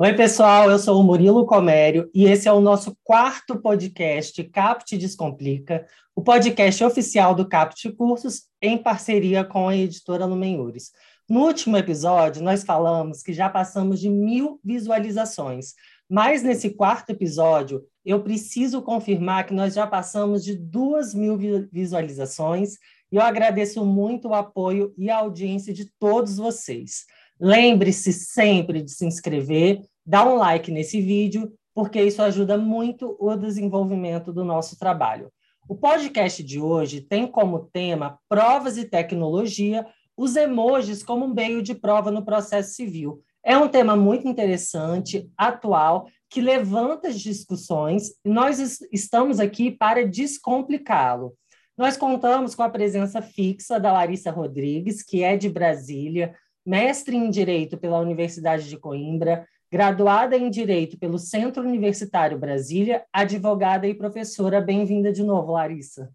Oi, pessoal, eu sou o Murilo Comério e esse é o nosso quarto podcast Capt Descomplica, o podcast oficial do Capt Cursos em parceria com a editora Lumenhures. No último episódio, nós falamos que já passamos de mil visualizações, mas nesse quarto episódio, eu preciso confirmar que nós já passamos de duas mil visualizações e eu agradeço muito o apoio e a audiência de todos vocês. Lembre-se sempre de se inscrever, dar um like nesse vídeo, porque isso ajuda muito o desenvolvimento do nosso trabalho. O podcast de hoje tem como tema provas e tecnologia, os emojis como meio de prova no processo civil. É um tema muito interessante, atual, que levanta as discussões e nós estamos aqui para descomplicá-lo. Nós contamos com a presença fixa da Larissa Rodrigues, que é de Brasília, mestre em Direito pela Universidade de Coimbra, graduada em Direito pelo Centro Universitário Brasília, advogada e professora. Bem-vinda de novo, Larissa.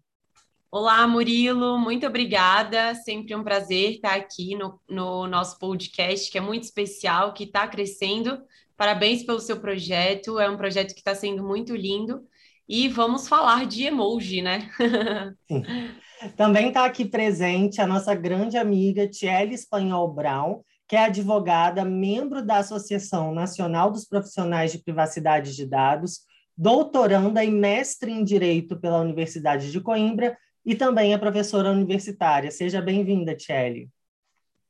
Olá, Murilo, muito obrigada. Sempre um prazer estar aqui no, no nosso podcast, que é muito especial, que está crescendo. Parabéns pelo seu projeto, é um projeto que está sendo muito lindo. E vamos falar de emoji, né? Também está aqui presente a nossa grande amiga Tiele Espanhol Brown, que é advogada, membro da Associação Nacional dos Profissionais de Privacidade de Dados, doutoranda e mestre em Direito pela Universidade de Coimbra e também é professora universitária. Seja bem-vinda, Tiele.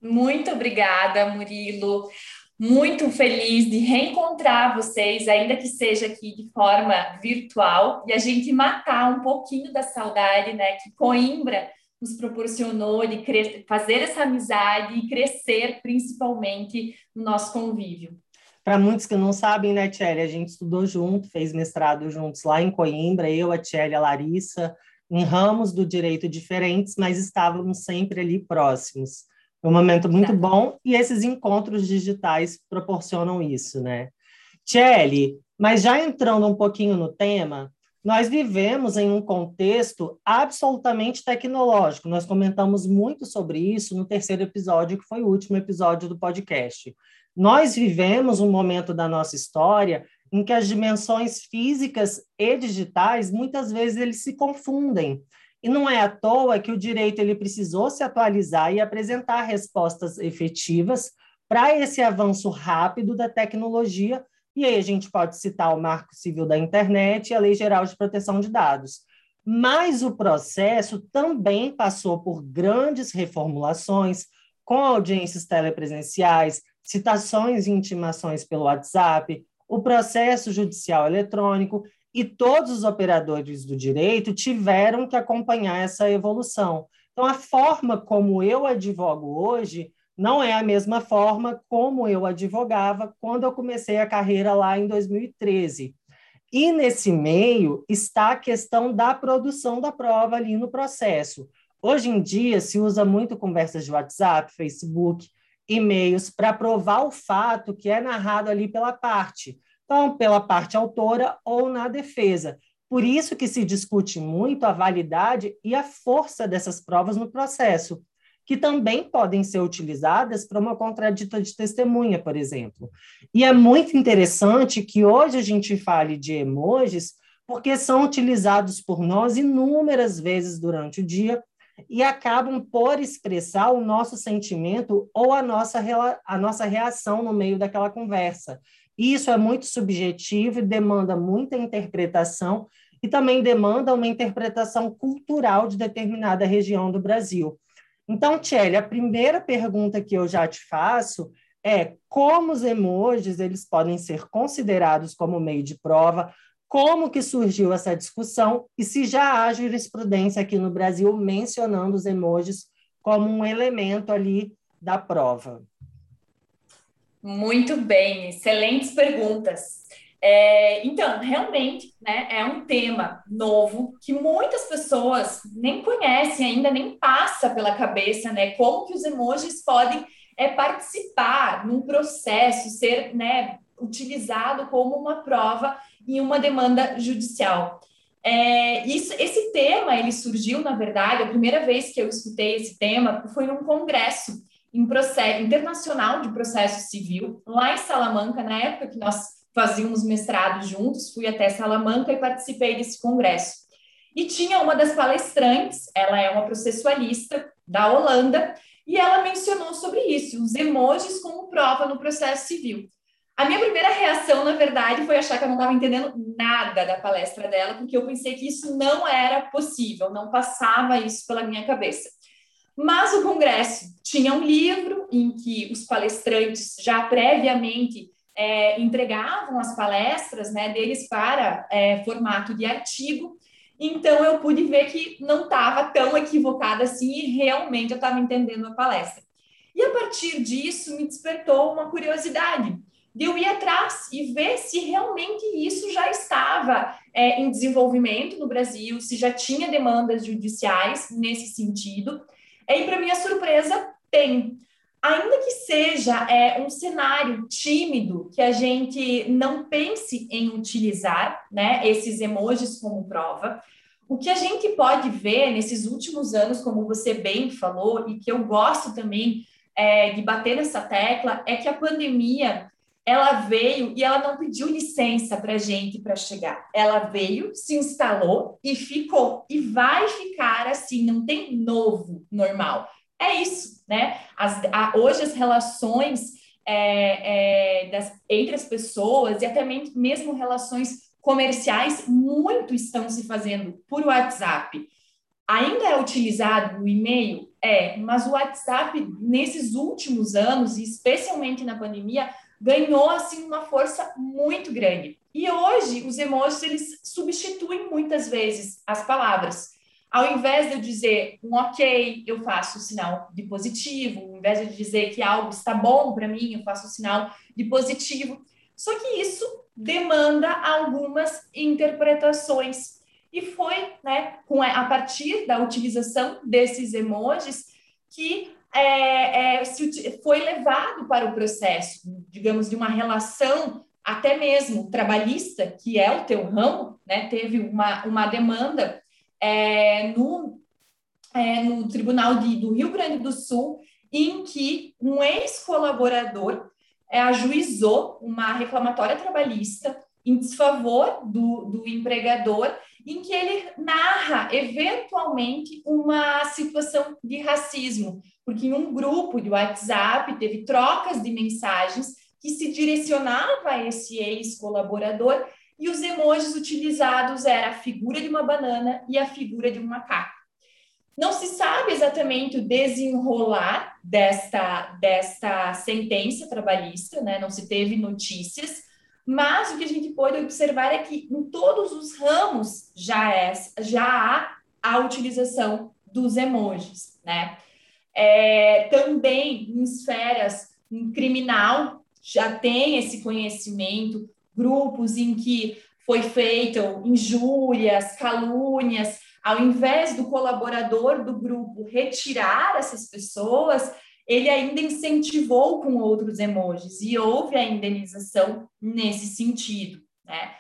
Muito obrigada, Murilo muito feliz de reencontrar vocês, ainda que seja aqui de forma virtual, e a gente matar um pouquinho da saudade, né, que Coimbra nos proporcionou de fazer essa amizade e crescer principalmente no nosso convívio. Para muitos que não sabem, né, Tchelle, a gente estudou junto, fez mestrado juntos lá em Coimbra, eu, a Tchelle, a Larissa, em ramos do direito diferentes, mas estávamos sempre ali próximos. É um momento muito bom e esses encontros digitais proporcionam isso, né? Tchelle, mas já entrando um pouquinho no tema, nós vivemos em um contexto absolutamente tecnológico. Nós comentamos muito sobre isso no terceiro episódio, que foi o último episódio do podcast. Nós vivemos um momento da nossa história em que as dimensões físicas e digitais muitas vezes eles se confundem. E não é à toa que o direito ele precisou se atualizar e apresentar respostas efetivas para esse avanço rápido da tecnologia. E aí a gente pode citar o Marco Civil da Internet e a Lei Geral de Proteção de Dados. Mas o processo também passou por grandes reformulações, com audiências telepresenciais, citações e intimações pelo WhatsApp, o processo judicial eletrônico e todos os operadores do direito tiveram que acompanhar essa evolução. Então, a forma como eu advogo hoje não é a mesma forma como eu advogava quando eu comecei a carreira lá em 2013. E nesse meio está a questão da produção da prova ali no processo. Hoje em dia se usa muito conversas de WhatsApp, Facebook, e-mails para provar o fato que é narrado ali pela parte então, pela parte autora ou na defesa. Por isso que se discute muito a validade e a força dessas provas no processo, que também podem ser utilizadas para uma contradita de testemunha, por exemplo. E é muito interessante que hoje a gente fale de emojis, porque são utilizados por nós inúmeras vezes durante o dia e acabam por expressar o nosso sentimento ou a nossa, a nossa reação no meio daquela conversa. Isso é muito subjetivo e demanda muita interpretação e também demanda uma interpretação cultural de determinada região do Brasil. Então, Tchelle, a primeira pergunta que eu já te faço é como os emojis eles podem ser considerados como meio de prova, como que surgiu essa discussão e se já há jurisprudência aqui no Brasil mencionando os emojis como um elemento ali da prova. Muito bem, excelentes perguntas. É, então, realmente, né, é um tema novo que muitas pessoas nem conhecem ainda, nem passa pela cabeça, né? Como que os emojis podem é, participar num processo, ser né, utilizado como uma prova em uma demanda judicial. É, isso, esse tema ele surgiu, na verdade, a primeira vez que eu escutei esse tema foi num congresso em processo internacional de processo civil, lá em Salamanca, na época que nós fazíamos mestrado juntos, fui até Salamanca e participei desse congresso. E tinha uma das palestrantes, ela é uma processualista da Holanda, e ela mencionou sobre isso, os emojis como prova no processo civil. A minha primeira reação, na verdade, foi achar que eu não estava entendendo nada da palestra dela, porque eu pensei que isso não era possível, não passava isso pela minha cabeça. Mas o congresso tinha um livro em que os palestrantes já previamente é, entregavam as palestras né, deles para é, formato de artigo, então eu pude ver que não estava tão equivocada assim e realmente eu estava entendendo a palestra. E a partir disso me despertou uma curiosidade de eu ir atrás e ver se realmente isso já estava é, em desenvolvimento no Brasil, se já tinha demandas judiciais nesse sentido. E para minha surpresa, tem. Ainda que seja é, um cenário tímido, que a gente não pense em utilizar né, esses emojis como prova, o que a gente pode ver nesses últimos anos, como você bem falou, e que eu gosto também é, de bater nessa tecla, é que a pandemia ela veio e ela não pediu licença para gente para chegar. Ela veio, se instalou e ficou. E vai ficar assim, não tem novo normal. É isso, né? As, a, hoje as relações é, é, das, entre as pessoas e até mesmo relações comerciais muito estão se fazendo por WhatsApp. Ainda é utilizado o e-mail? É, mas o WhatsApp, nesses últimos anos, e especialmente na pandemia, ganhou assim uma força muito grande. E hoje os emojis eles substituem muitas vezes as palavras. Ao invés de eu dizer um ok, eu faço o sinal de positivo. Ao invés de dizer que algo está bom para mim, eu faço o sinal de positivo. Só que isso demanda algumas interpretações. E foi né, com a, a partir da utilização desses emojis que é, é, foi levado para o processo, digamos, de uma relação até mesmo trabalhista, que é o teu ramo, né, teve uma, uma demanda é, no, é, no Tribunal de, do Rio Grande do Sul, em que um ex-colaborador é, ajuizou uma reclamatória trabalhista em desfavor do, do empregador, em que ele narra eventualmente uma situação de racismo, porque em um grupo de WhatsApp teve trocas de mensagens que se direcionava a esse ex-colaborador e os emojis utilizados era a figura de uma banana e a figura de um macaco. Não se sabe exatamente o desenrolar desta, desta sentença trabalhista, né? não se teve notícias, mas o que a gente pode observar é que em todos os ramos já, é, já há a utilização dos emojis. Né? É, também em esferas em criminal já tem esse conhecimento, grupos em que foi feito injúrias, calúnias, ao invés do colaborador do grupo retirar essas pessoas, ele ainda incentivou com outros emojis e houve a indenização nesse sentido, né?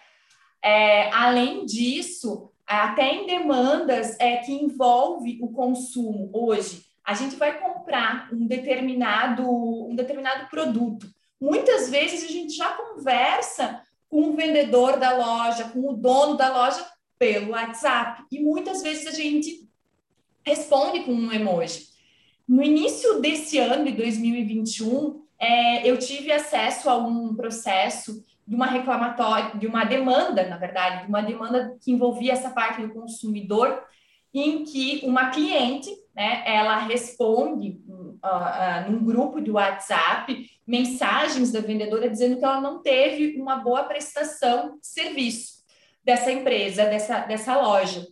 É, além disso, até em demandas é, que envolve o consumo hoje, a gente vai comprar um determinado, um determinado produto. Muitas vezes a gente já conversa com o vendedor da loja, com o dono da loja pelo WhatsApp. E muitas vezes a gente responde com um emoji. No início desse ano, de 2021, é, eu tive acesso a um processo de uma reclamatória, de uma demanda, na verdade, de uma demanda que envolvia essa parte do consumidor, em que uma cliente né, ela responde uh, uh, num grupo de WhatsApp mensagens da vendedora dizendo que ela não teve uma boa prestação de serviço dessa empresa, dessa, dessa loja.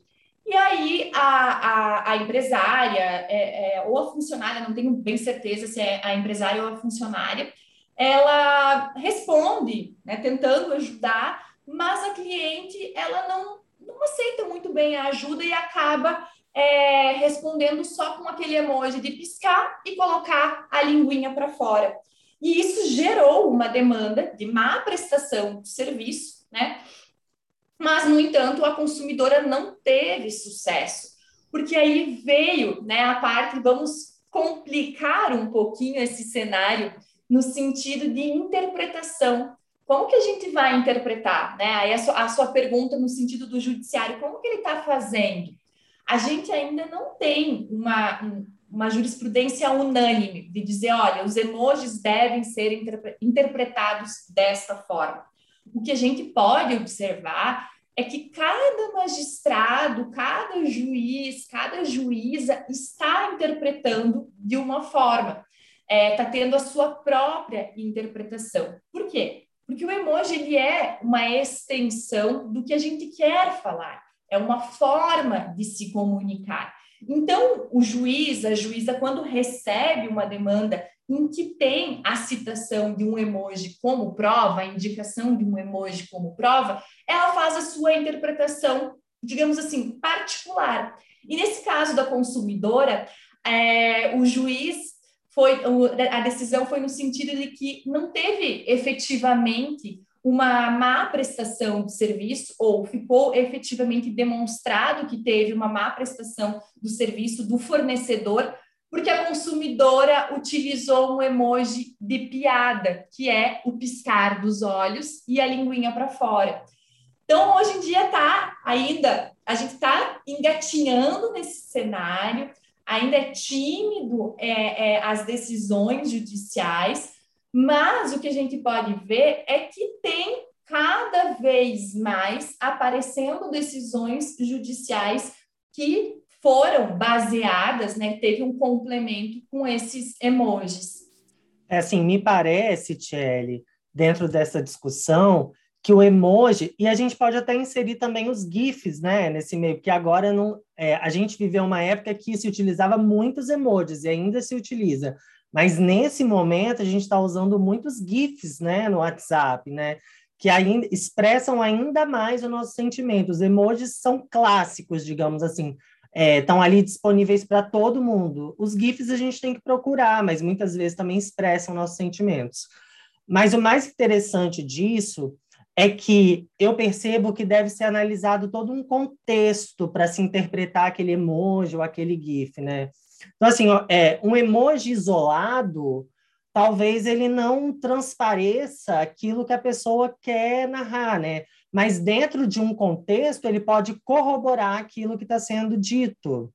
E aí a, a, a empresária é, é, ou a funcionária, não tenho bem certeza se é a empresária ou a funcionária, ela responde, né, tentando ajudar, mas a cliente ela não, não aceita muito bem a ajuda e acaba é, respondendo só com aquele emoji de piscar e colocar a linguinha para fora. E isso gerou uma demanda de má prestação de serviço, né? Mas, no entanto, a consumidora não teve sucesso, porque aí veio né, a parte, vamos complicar um pouquinho esse cenário no sentido de interpretação. Como que a gente vai interpretar? Né? Aí a sua, a sua pergunta no sentido do judiciário, como que ele está fazendo? A gente ainda não tem uma, uma jurisprudência unânime de dizer, olha, os emojis devem ser interpretados desta forma. O que a gente pode observar é que cada magistrado, cada juiz, cada juíza está interpretando de uma forma, está é, tá tendo a sua própria interpretação. Por quê? Porque o emoji ele é uma extensão do que a gente quer falar, é uma forma de se comunicar. Então, o juiz, a juíza, quando recebe uma demanda em que tem a citação de um emoji como prova, a indicação de um emoji como prova, ela faz a sua interpretação, digamos assim, particular. E nesse caso da consumidora, é, o juiz foi, a decisão foi no sentido de que não teve efetivamente uma má prestação de serviço, ou ficou efetivamente demonstrado que teve uma má prestação do serviço do fornecedor, porque a consumidora utilizou um emoji de piada, que é o piscar dos olhos e a linguinha para fora. Então, hoje em dia está ainda, a gente está engatinhando nesse cenário, ainda é tímido é, é, as decisões judiciais, mas o que a gente pode ver é que tem cada vez mais aparecendo decisões judiciais que foram baseadas, né? Teve um complemento com esses emojis. É assim, me parece, Tchelle, dentro dessa discussão, que o emoji, e a gente pode até inserir também os GIFs, né, nesse meio, porque agora não, é, a gente viveu uma época que se utilizava muitos emojis, e ainda se utiliza, mas nesse momento a gente está usando muitos GIFs, né, no WhatsApp, né, que ainda expressam ainda mais o nosso sentimento. Os emojis são clássicos, digamos assim, estão é, ali disponíveis para todo mundo. Os GIFs a gente tem que procurar, mas muitas vezes também expressam nossos sentimentos. Mas o mais interessante disso é que eu percebo que deve ser analisado todo um contexto para se interpretar aquele emoji ou aquele GIF, né? Então, assim, é, um emoji isolado, talvez ele não transpareça aquilo que a pessoa quer narrar, né? Mas dentro de um contexto, ele pode corroborar aquilo que está sendo dito.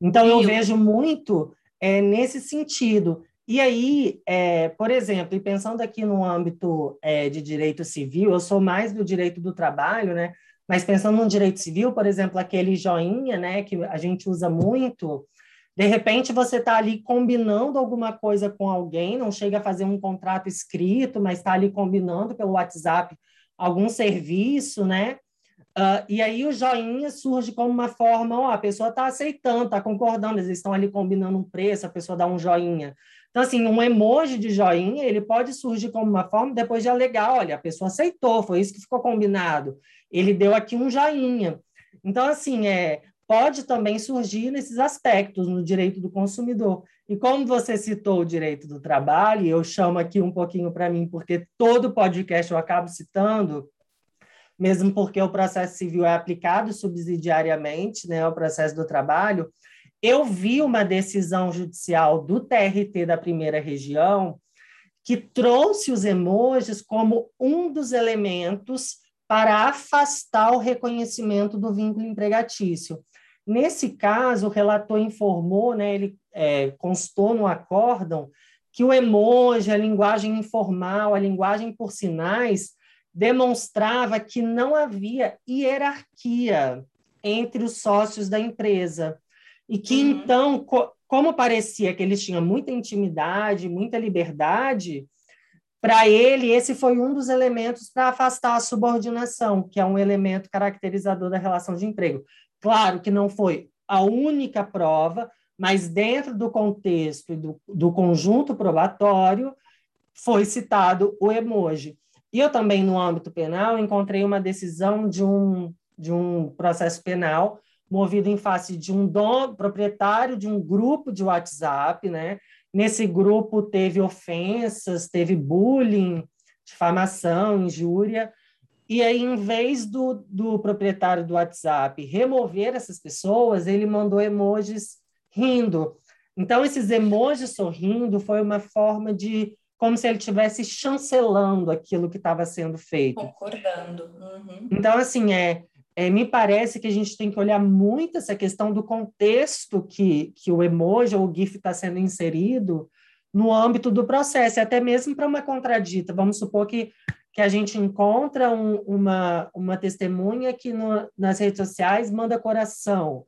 Então, eu vejo muito é, nesse sentido. E aí, é, por exemplo, e pensando aqui no âmbito é, de direito civil, eu sou mais do direito do trabalho, né? Mas pensando no direito civil, por exemplo, aquele joinha, né, que a gente usa muito, de repente você está ali combinando alguma coisa com alguém, não chega a fazer um contrato escrito, mas está ali combinando pelo WhatsApp algum serviço, né? Uh, e aí o joinha surge como uma forma, ó, a pessoa está aceitando, está concordando, eles estão ali combinando um preço, a pessoa dá um joinha. Então, assim, um emoji de joinha, ele pode surgir como uma forma depois de alegar, olha, a pessoa aceitou, foi isso que ficou combinado. Ele deu aqui um joinha. Então, assim, é, pode também surgir nesses aspectos no direito do consumidor. E como você citou o direito do trabalho, eu chamo aqui um pouquinho para mim, porque todo podcast eu acabo citando, mesmo porque o processo civil é aplicado subsidiariamente, né, ao processo do trabalho, eu vi uma decisão judicial do TRT da primeira região que trouxe os emojis como um dos elementos para afastar o reconhecimento do vínculo empregatício. Nesse caso, o relator informou, né, ele é, constou no acórdão, que o emoji, a linguagem informal, a linguagem por sinais, demonstrava que não havia hierarquia entre os sócios da empresa. E que, uhum. então, co como parecia que eles tinham muita intimidade, muita liberdade, para ele, esse foi um dos elementos para afastar a subordinação, que é um elemento caracterizador da relação de emprego. Claro que não foi a única prova, mas dentro do contexto do, do conjunto probatório foi citado o emoji. E eu também, no âmbito penal, encontrei uma decisão de um, de um processo penal movido em face de um dono, proprietário de um grupo de WhatsApp, né? Nesse grupo teve ofensas, teve bullying, difamação, injúria, e aí, em vez do, do proprietário do WhatsApp remover essas pessoas, ele mandou emojis rindo. Então, esses emojis sorrindo foi uma forma de como se ele estivesse chancelando aquilo que estava sendo feito. Concordando. Uhum. Então, assim, é, é, me parece que a gente tem que olhar muito essa questão do contexto que, que o emoji ou o GIF está sendo inserido no âmbito do processo, e até mesmo para uma contradita. Vamos supor que, que a gente encontra um, uma, uma testemunha que no, nas redes sociais manda coração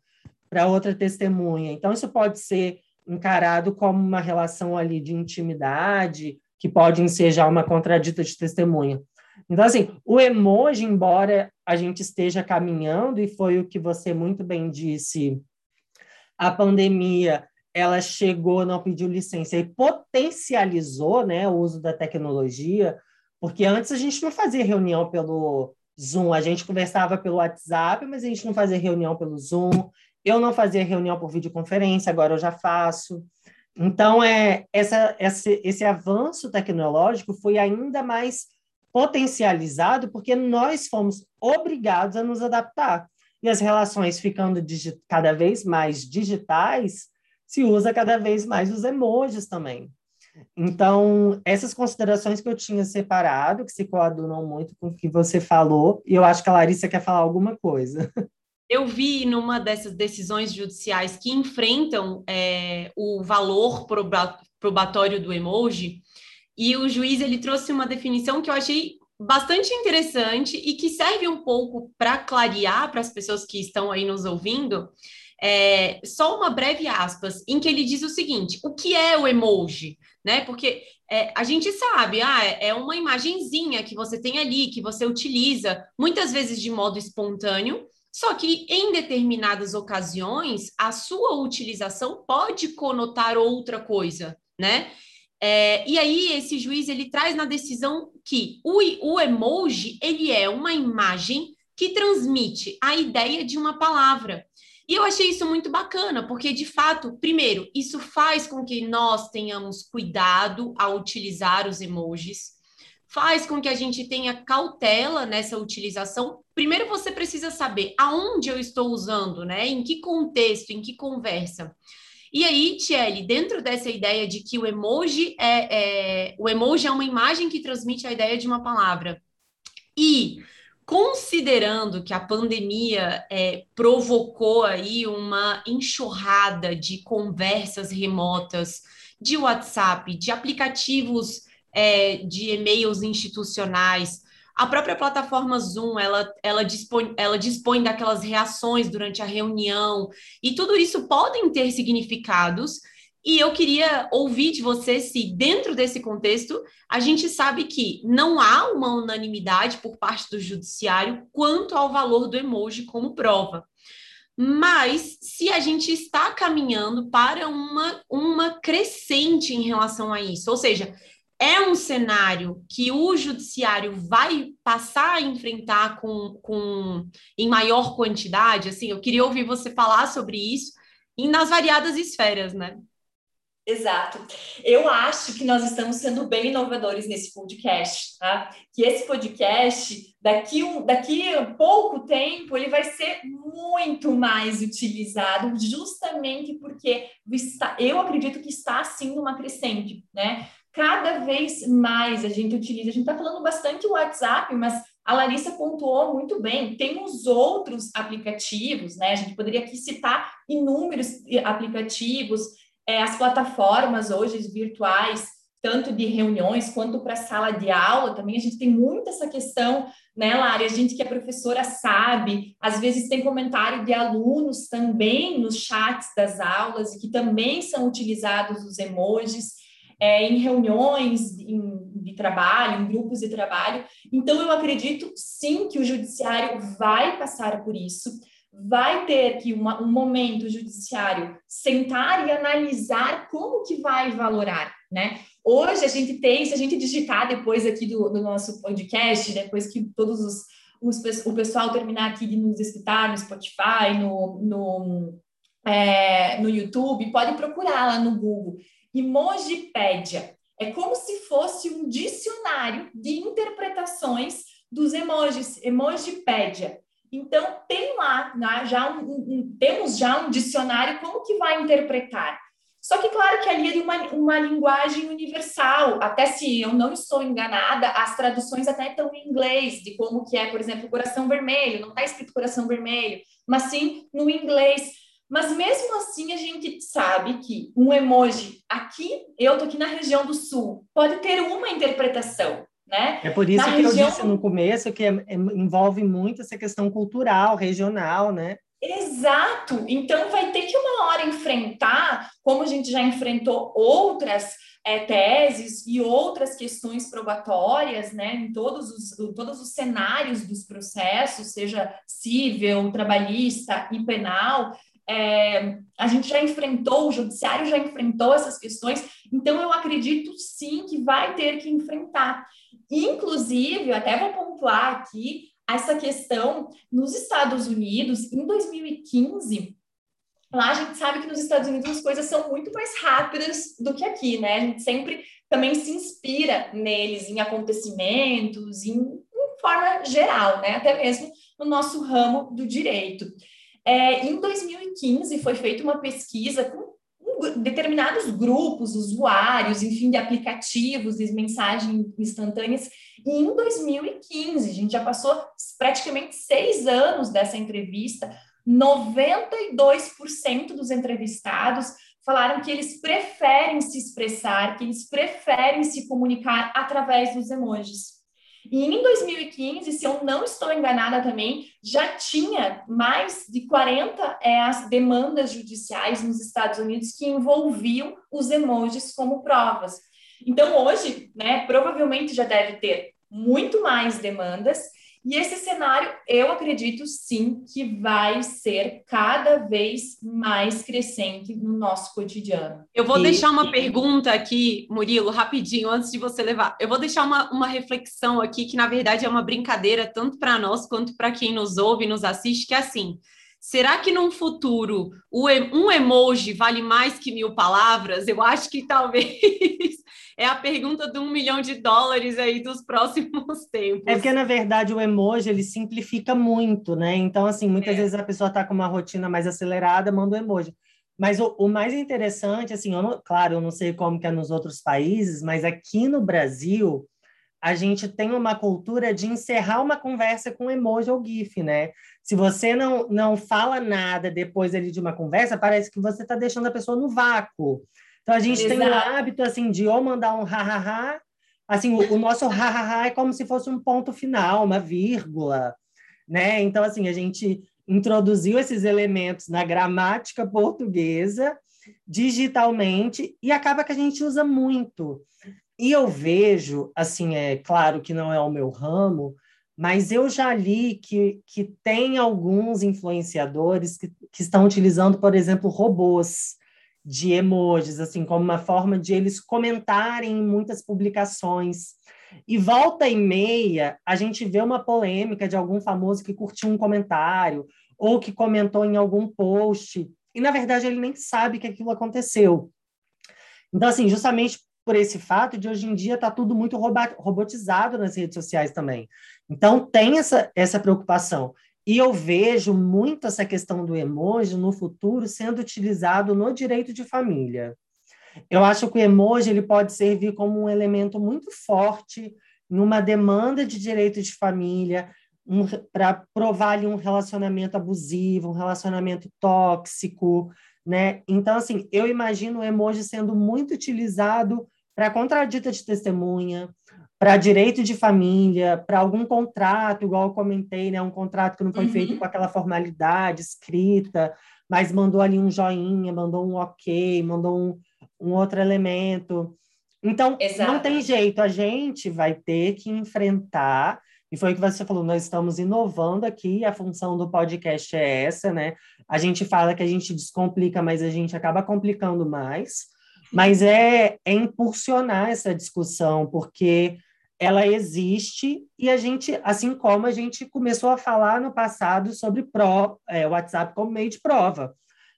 para outra testemunha. Então, isso pode ser encarado como uma relação ali de intimidade, que pode ensejar uma contradita de testemunha. Então, assim, o emoji, embora a gente esteja caminhando, e foi o que você muito bem disse, a pandemia, ela chegou, não pediu licença e potencializou né, o uso da tecnologia, porque antes a gente não fazia reunião pelo Zoom, a gente conversava pelo WhatsApp, mas a gente não fazia reunião pelo Zoom, eu não fazia reunião por videoconferência, agora eu já faço. Então, é, essa, esse, esse avanço tecnológico foi ainda mais potencializado porque nós fomos obrigados a nos adaptar. E as relações ficando cada vez mais digitais, se usa cada vez mais os emojis também. Então, essas considerações que eu tinha separado, que se coadunam muito com o que você falou, e eu acho que a Larissa quer falar alguma coisa. Eu vi numa dessas decisões judiciais que enfrentam é, o valor probatório do emoji, e o juiz ele trouxe uma definição que eu achei bastante interessante e que serve um pouco para clarear para as pessoas que estão aí nos ouvindo. É, só uma breve aspas, em que ele diz o seguinte: o que é o emoji? Né? Porque é, a gente sabe, ah, é uma imagenzinha que você tem ali, que você utiliza, muitas vezes de modo espontâneo, só que em determinadas ocasiões, a sua utilização pode conotar outra coisa, né? É, e aí esse juiz ele traz na decisão que o, o emoji ele é uma imagem que transmite a ideia de uma palavra. E eu achei isso muito bacana, porque de fato, primeiro, isso faz com que nós tenhamos cuidado ao utilizar os emojis faz com que a gente tenha cautela nessa utilização. Primeiro você precisa saber aonde eu estou usando, né? Em que contexto, em que conversa. E aí, Tiele, dentro dessa ideia de que o emoji é, é, o emoji é uma imagem que transmite a ideia de uma palavra. E considerando que a pandemia é, provocou aí uma enxurrada de conversas remotas, de WhatsApp, de aplicativos é, de e-mails institucionais. A própria plataforma Zoom, ela, ela, dispõe, ela dispõe daquelas reações durante a reunião, e tudo isso podem ter significados. E eu queria ouvir de você se, dentro desse contexto, a gente sabe que não há uma unanimidade por parte do judiciário quanto ao valor do emoji como prova. Mas se a gente está caminhando para uma, uma crescente em relação a isso, ou seja, é um cenário que o judiciário vai passar a enfrentar com, com em maior quantidade? Assim, eu queria ouvir você falar sobre isso e nas variadas esferas, né? Exato. Eu acho que nós estamos sendo bem inovadores nesse podcast, tá? Que esse podcast, daqui um, daqui pouco tempo, ele vai ser muito mais utilizado, justamente porque está, eu acredito que está assim numa crescente, né? cada vez mais a gente utiliza. A gente está falando bastante o WhatsApp, mas a Larissa pontuou muito bem. Tem os outros aplicativos, né? A gente poderia aqui citar inúmeros aplicativos, é, as plataformas hoje virtuais, tanto de reuniões quanto para sala de aula também. A gente tem muito essa questão, né, Lari? A gente que é professora sabe, às vezes tem comentário de alunos também nos chats das aulas, que também são utilizados os emojis é, em reuniões em, de trabalho, em grupos de trabalho. Então, eu acredito sim que o judiciário vai passar por isso, vai ter que uma, um momento judiciário sentar e analisar como que vai valorar, né? Hoje a gente tem, se a gente digitar depois aqui do, do nosso podcast, depois que todos os, os, o pessoal terminar aqui de nos escutar no Spotify, no, no, é, no YouTube, pode procurar lá no Google Emojipédia. É como se fosse um dicionário de interpretações dos emojis, Emojipédia. Então, tem lá né, já um, um, temos já um dicionário como que vai interpretar. Só que, claro que ali é uma, uma linguagem universal. Até se eu não estou enganada, as traduções até estão em inglês, de como que é, por exemplo, coração vermelho. Não está escrito coração vermelho, mas sim no inglês. Mas mesmo assim, a gente sabe que um emoji aqui, eu tô aqui na região do sul, pode ter uma interpretação. Né? É por isso na que região... eu disse no começo que é, é, envolve muito essa questão cultural, regional, né? Exato. Então vai ter que uma hora enfrentar, como a gente já enfrentou outras é, teses e outras questões probatórias, né, em todos os, todos os cenários dos processos, seja civil, trabalhista e penal, é, a gente já enfrentou, o judiciário já enfrentou essas questões, então eu acredito sim que vai ter que enfrentar. Inclusive, até vou pontuar aqui, essa questão nos Estados Unidos, em 2015, lá a gente sabe que nos Estados Unidos as coisas são muito mais rápidas do que aqui, né? A gente sempre também se inspira neles, em acontecimentos, em, em forma geral, né? Até mesmo no nosso ramo do direito. É, em 2015 foi feita uma pesquisa com determinados grupos, usuários, enfim, de aplicativos, de mensagens instantâneas. E em 2015, a gente já passou praticamente seis anos dessa entrevista, 92% dos entrevistados falaram que eles preferem se expressar, que eles preferem se comunicar através dos emojis. E em 2015, se eu não estou enganada também, já tinha mais de 40 é, as demandas judiciais nos Estados Unidos que envolviam os emojis como provas. Então, hoje, né, provavelmente já deve ter muito mais demandas e esse cenário, eu acredito sim que vai ser cada vez mais crescente no nosso cotidiano. Eu vou e, deixar uma pergunta aqui, Murilo, rapidinho, antes de você levar. Eu vou deixar uma, uma reflexão aqui, que na verdade é uma brincadeira, tanto para nós quanto para quem nos ouve e nos assiste, que é assim. Será que num futuro um emoji vale mais que mil palavras? Eu acho que talvez é a pergunta de um milhão de dólares aí dos próximos tempos. É porque, na verdade, o emoji ele simplifica muito, né? Então, assim, muitas é. vezes a pessoa está com uma rotina mais acelerada, manda o um emoji. Mas o, o, mais interessante, assim, eu não, claro, eu não sei como que é nos outros países, mas aqui no Brasil, a gente tem uma cultura de encerrar uma conversa com emoji ou GIF, né? Se você não, não fala nada depois ali de uma conversa, parece que você está deixando a pessoa no vácuo. Então a gente Exato. tem o hábito assim de ou mandar um ha-ha-ha, assim, o, o nosso ha-ha-ha é como se fosse um ponto final, uma vírgula, né? Então assim, a gente introduziu esses elementos na gramática portuguesa digitalmente e acaba que a gente usa muito. E eu vejo, assim, é claro que não é o meu ramo, mas eu já li que, que tem alguns influenciadores que, que estão utilizando, por exemplo, robôs de emojis, assim, como uma forma de eles comentarem em muitas publicações. E volta e meia, a gente vê uma polêmica de algum famoso que curtiu um comentário ou que comentou em algum post, e na verdade ele nem sabe que aquilo aconteceu. Então, assim, justamente por esse fato de hoje em dia está tudo muito robotizado nas redes sociais também. Então, tem essa, essa preocupação. E eu vejo muito essa questão do emoji no futuro sendo utilizado no direito de família. Eu acho que o emoji ele pode servir como um elemento muito forte em uma demanda de direito de família, um, para provar ali um relacionamento abusivo, um relacionamento tóxico, né? Então, assim, eu imagino o emoji sendo muito utilizado para contradita de testemunha, para direito de família, para algum contrato, igual eu comentei, né, um contrato que não foi uhum. feito com aquela formalidade escrita, mas mandou ali um joinha, mandou um ok, mandou um, um outro elemento. Então, Exato. não tem jeito, a gente vai ter que enfrentar, e foi o que você falou, nós estamos inovando aqui, a função do podcast é essa, né? A gente fala que a gente descomplica, mas a gente acaba complicando mais, mas é, é impulsionar essa discussão, porque ela existe e a gente, assim como a gente começou a falar no passado sobre pro, é, WhatsApp como meio de prova.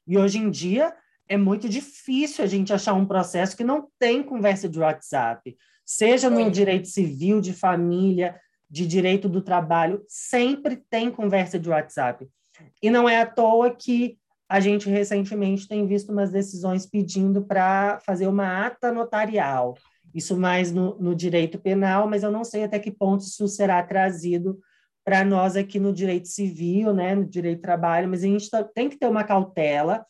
E hoje em dia é muito difícil a gente achar um processo que não tem conversa de WhatsApp, seja no direito civil, de família, de direito do trabalho, sempre tem conversa de WhatsApp. E não é à toa que a gente recentemente tem visto umas decisões pedindo para fazer uma ata notarial. Isso mais no, no, direito penal, mas eu não sei até que ponto isso será trazido para nós aqui no direito civil, né, no direito do trabalho, mas a gente tá, tem que ter uma cautela,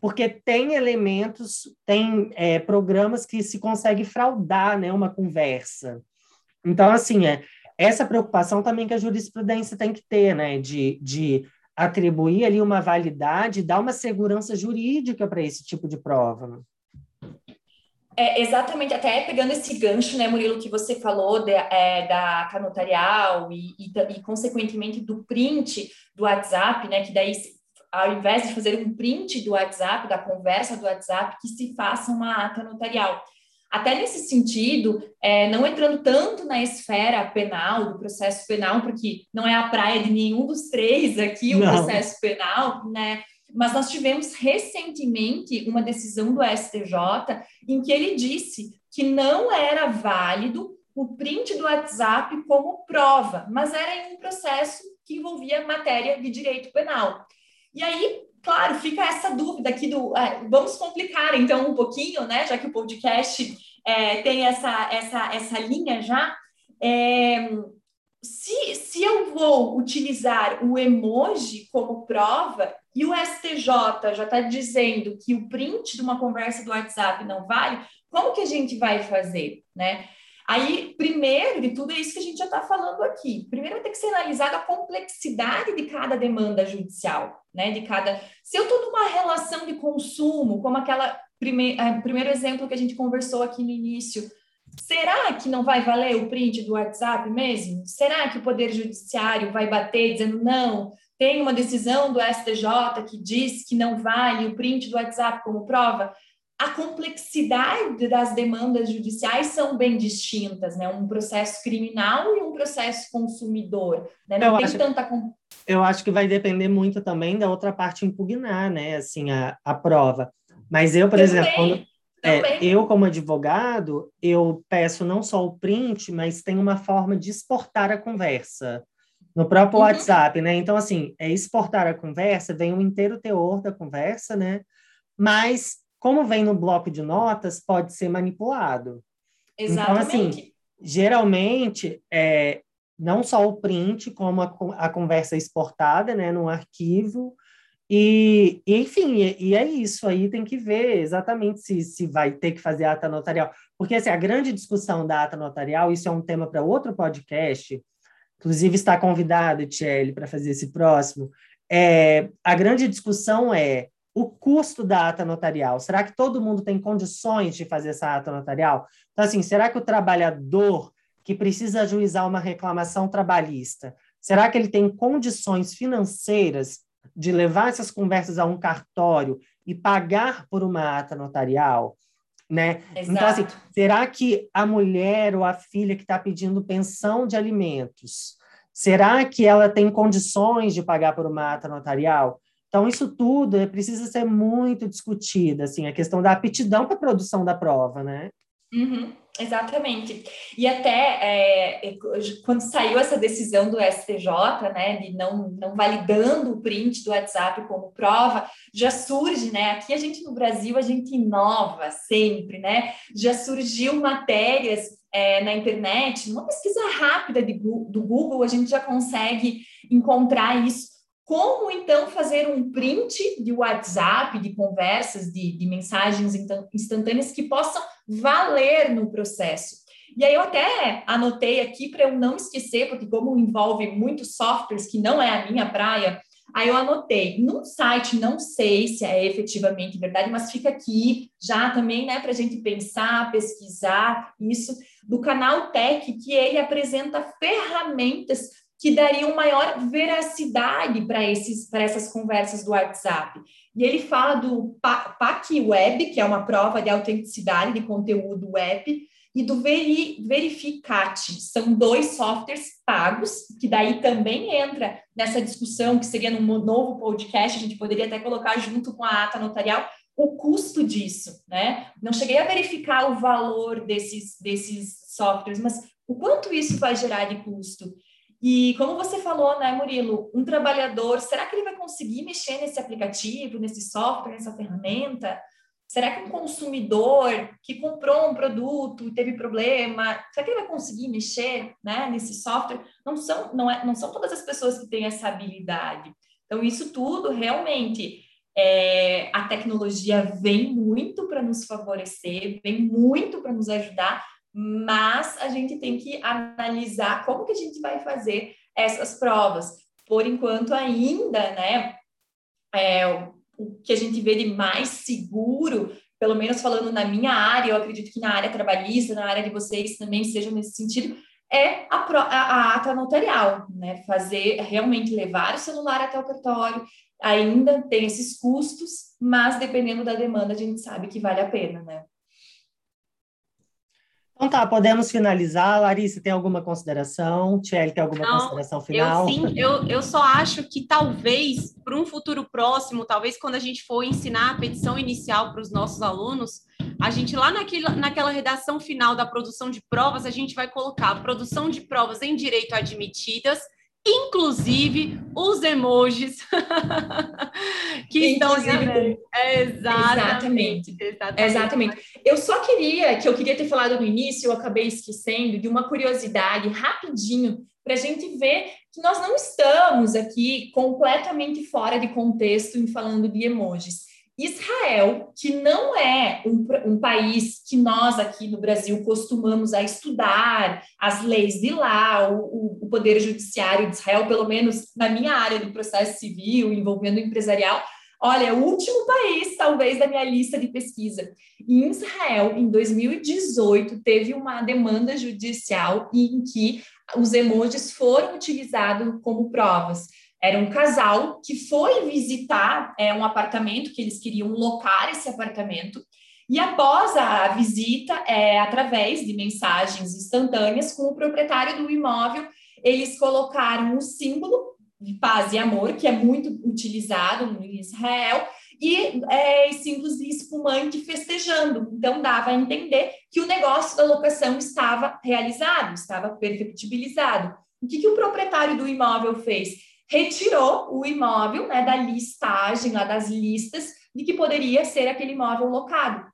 porque tem elementos, tem é, programas que se consegue fraudar né, uma conversa. Então, assim, é, essa preocupação também que a jurisprudência tem que ter, né, de, de atribuir ali uma validade, dar uma segurança jurídica para esse tipo de prova. É, exatamente, até pegando esse gancho, né, Murilo, que você falou de, é, da canotarial e, e, e, consequentemente, do print do WhatsApp, né, que daí, ao invés de fazer um print do WhatsApp, da conversa do WhatsApp, que se faça uma ata notarial. Até nesse sentido, é, não entrando tanto na esfera penal, do processo penal, porque não é a praia de nenhum dos três aqui, o não. processo penal, né? Mas nós tivemos recentemente uma decisão do STJ em que ele disse que não era válido o print do WhatsApp como prova, mas era em um processo que envolvia matéria de direito penal. E aí, claro, fica essa dúvida aqui do. É, vamos complicar então um pouquinho, né? Já que o podcast é, tem essa, essa, essa linha já. É, se, se eu vou utilizar o emoji como prova e o STJ já está dizendo que o print de uma conversa do WhatsApp não vale, como que a gente vai fazer, né? Aí, primeiro de tudo, é isso que a gente já está falando aqui. Primeiro vai ter que ser analisada a complexidade de cada demanda judicial, né? De cada. Se eu estou numa relação de consumo, como aquela prime... É, primeiro exemplo que a gente conversou aqui no início, Será que não vai valer o print do WhatsApp mesmo? Será que o Poder Judiciário vai bater dizendo não? Tem uma decisão do STJ que diz que não vale o print do WhatsApp como prova? A complexidade das demandas judiciais são bem distintas, né? Um processo criminal e um processo consumidor. Né? Não eu tem acho, tanta. Eu acho que vai depender muito também da outra parte impugnar, né? Assim, a, a prova. Mas eu, por eu exemplo, quando, é, eu, como advogado, eu peço não só o print, mas tem uma forma de exportar a conversa no próprio uhum. WhatsApp, né? Então, assim, é exportar a conversa, vem o inteiro teor da conversa, né? Mas, como vem no bloco de notas, pode ser manipulado. Exatamente. Então, assim, geralmente, é, não só o print, como a, a conversa exportada, né, no arquivo, e, enfim, e, e, é isso aí, tem que ver exatamente se, se vai ter que fazer ata notarial. Porque assim, a grande discussão da ata notarial, isso é um tema para outro podcast, inclusive está convidado, Thierry, para fazer esse próximo. É, a grande discussão é o custo da ata notarial. Será que todo mundo tem condições de fazer essa ata notarial? Então, assim, será que o trabalhador que precisa ajuizar uma reclamação trabalhista, será que ele tem condições financeiras de levar essas conversas a um cartório e pagar por uma ata notarial, né? Exato. Então, assim, será que a mulher ou a filha que está pedindo pensão de alimentos, será que ela tem condições de pagar por uma ata notarial? Então, isso tudo é, precisa ser muito discutido, assim, a questão da aptidão para a produção da prova, né? Uhum. Exatamente. E até é, quando saiu essa decisão do STJ, né, de não, não validando o print do WhatsApp como prova, já surge, né, aqui a gente no Brasil, a gente inova sempre, né, já surgiu matérias é, na internet, numa pesquisa rápida de, do Google, a gente já consegue encontrar isso como então fazer um print de WhatsApp, de conversas, de, de mensagens instantâneas que possam valer no processo? E aí eu até anotei aqui para eu não esquecer, porque como envolve muitos softwares que não é a minha praia, aí eu anotei num site, não sei se é efetivamente verdade, mas fica aqui já também, né, para a gente pensar, pesquisar isso, do canal Tech, que ele apresenta ferramentas que dariam maior veracidade para essas conversas do WhatsApp. E ele fala do PAC Web, que é uma prova de autenticidade de conteúdo web, e do Veri, Verificate. São dois softwares pagos, que daí também entra nessa discussão que seria num novo podcast, a gente poderia até colocar junto com a ata notarial o custo disso, né? Não cheguei a verificar o valor desses, desses softwares, mas o quanto isso vai gerar de custo? E como você falou, né, Murilo, um trabalhador, será que ele vai conseguir mexer nesse aplicativo, nesse software, nessa ferramenta? Será que um consumidor que comprou um produto e teve problema, será que ele vai conseguir mexer né, nesse software? Não são, não, é, não são todas as pessoas que têm essa habilidade. Então, isso tudo realmente é, a tecnologia vem muito para nos favorecer, vem muito para nos ajudar, mas a gente tem que analisar como que a gente vai fazer essas provas. Por enquanto, ainda, né, é, o que a gente vê de mais seguro, pelo menos falando na minha área, eu acredito que na área trabalhista, na área de vocês também seja nesse sentido, é a, a, a ata notarial, né? Fazer, realmente levar o celular até o cartório, ainda tem esses custos, mas dependendo da demanda, a gente sabe que vale a pena, né? Então tá, podemos finalizar. Larissa, tem alguma consideração? Tiel, tem alguma Não, consideração final? Eu sim, eu, eu só acho que talvez, para um futuro próximo, talvez quando a gente for ensinar a petição inicial para os nossos alunos, a gente lá naquele, naquela redação final da produção de provas, a gente vai colocar produção de provas em direito admitidas inclusive os emojis que inclusive, estão é, exatamente, exatamente, exatamente. Eu só queria que eu queria ter falado no início, eu acabei esquecendo de uma curiosidade rapidinho para a gente ver que nós não estamos aqui completamente fora de contexto em falando de emojis. Israel, que não é um, um, país que nós aqui no Brasil costumamos a estudar as leis de lá, o, o, poder judiciário de Israel, pelo menos na minha área do processo civil, envolvendo o empresarial, olha, é o último país, talvez, da minha lista de pesquisa. em Israel, em 2018, teve uma demanda judicial em que os emojis foram utilizados como provas. Era um casal que foi visitar é, um apartamento, que eles queriam locar esse apartamento, e após a visita, é, através de mensagens instantâneas com o proprietário do imóvel, eles colocaram o símbolo de paz e amor, que é muito utilizado em Israel, e é, símbolos de espumante festejando. Então, dava a entender que o negócio da locação estava realizado, estava perfectibilizado. O que, que o proprietário do imóvel fez? Retirou o imóvel né, da listagem, lá das listas, de que poderia ser aquele imóvel locado.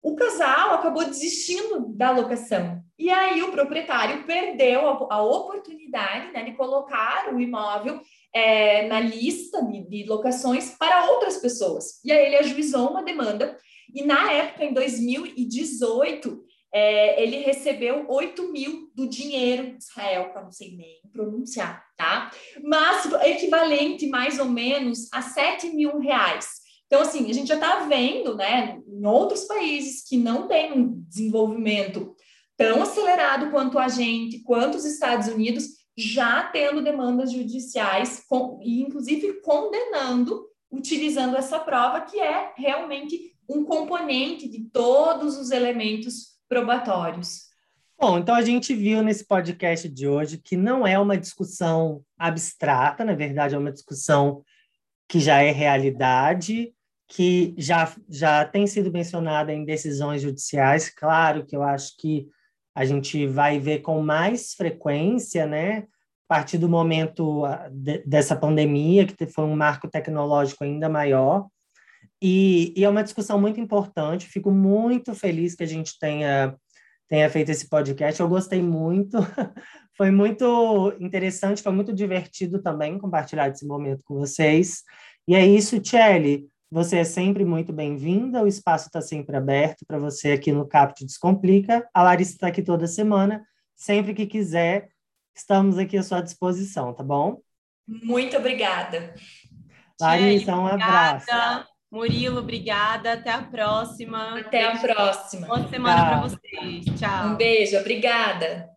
O casal acabou desistindo da locação. E aí o proprietário perdeu a, a oportunidade né, de colocar o imóvel é, na lista de, de locações para outras pessoas. E aí ele ajuizou uma demanda. E na época, em 2018, é, ele recebeu 8 mil do dinheiro de Israel, que eu não sei nem pronunciar, tá? Mas equivalente mais ou menos a 7 mil reais. Então, assim, a gente já está vendo, né, em outros países que não têm um desenvolvimento tão acelerado quanto a gente, quanto os Estados Unidos, já tendo demandas judiciais, com, e inclusive condenando, utilizando essa prova, que é realmente um componente de todos os elementos probatórios. Bom, então a gente viu nesse podcast de hoje que não é uma discussão abstrata, na verdade é uma discussão que já é realidade, que já, já tem sido mencionada em decisões judiciais. Claro que eu acho que a gente vai ver com mais frequência, né? A partir do momento ah, de, dessa pandemia, que foi um marco tecnológico ainda maior, e, e, é uma discussão muito importante. Fico muito feliz que a gente tenha, tenha feito esse podcast. Eu gostei muito. foi muito interessante, foi muito divertido também compartilhar esse momento com vocês. E é isso, Tchelle. Você é sempre muito bem-vinda. O espaço está sempre aberto para você aqui no Capte Descomplica. A Larissa está aqui toda semana. Sempre que quiser, estamos aqui à sua disposição, tá bom? Muito obrigada. Larissa, um abraço. Murilo, obrigada. Até a próxima. Até a próxima. Boa semana para vocês. Tchau. Um beijo, obrigada.